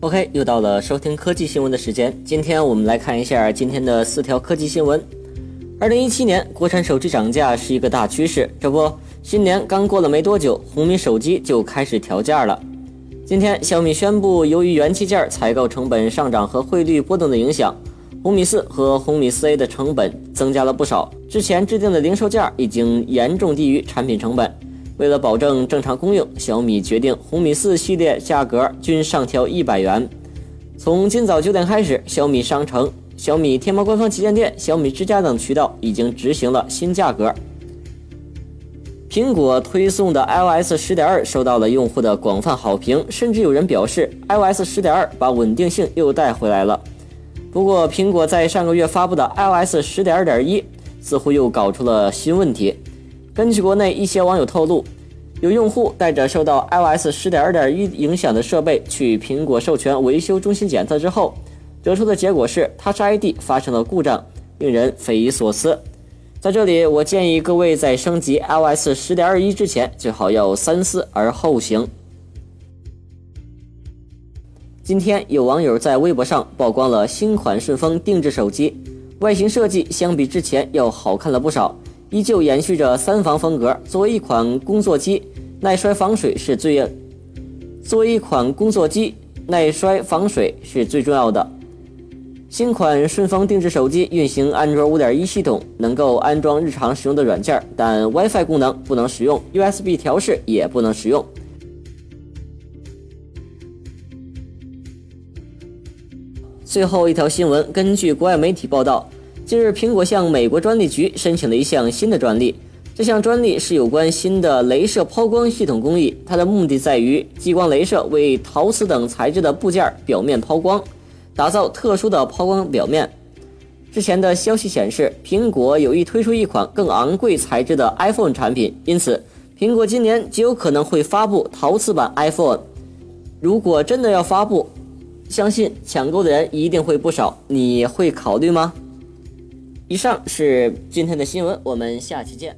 OK，又到了收听科技新闻的时间。今天我们来看一下今天的四条科技新闻。二零一七年国产手机涨价是一个大趋势，这不，新年刚过了没多久，红米手机就开始调价了。今天小米宣布，由于元器件采购成本上涨和汇率波动的影响，红米四和红米四 A 的成本增加了不少。之前制定的零售价已经严重低于产品成本。为了保证正常供应，小米决定红米四系列价格均上调一百元。从今早九点开始，小米商城、小米天猫官方旗舰店、小米之家等渠道已经执行了新价格。苹果推送的 iOS 十点二受到了用户的广泛好评，甚至有人表示 iOS 十点二把稳定性又带回来了。不过，苹果在上个月发布的 iOS 十点二点一似乎又搞出了新问题。根据国内一些网友透露，有用户带着受到 iOS 十点二点一影响的设备去苹果授权维修中心检测之后，得出的结果是 Touch ID 发生了故障，令人匪夷所思。在这里，我建议各位在升级 iOS 十点二一之前，最好要三思而后行。今天有网友在微博上曝光了新款顺丰定制手机，外形设计相比之前要好看了不少。依旧延续着三防风格。作为一款工作机，耐摔防水是最作为一款工作机，耐摔防水是最重要的。新款顺丰定制手机运行安卓5.1系统，能够安装日常使用的软件，但 WiFi 功能不能使用，USB 调试也不能使用。最后一条新闻，根据国外媒体报道。近日，苹果向美国专利局申请了一项新的专利。这项专利是有关新的镭射抛光系统工艺，它的目的在于激光镭射为陶瓷等材质的部件表面抛光，打造特殊的抛光表面。之前的消息显示，苹果有意推出一款更昂贵材质的 iPhone 产品，因此苹果今年极有可能会发布陶瓷版 iPhone。如果真的要发布，相信抢购的人一定会不少。你会考虑吗？以上是今天的新闻，我们下期见。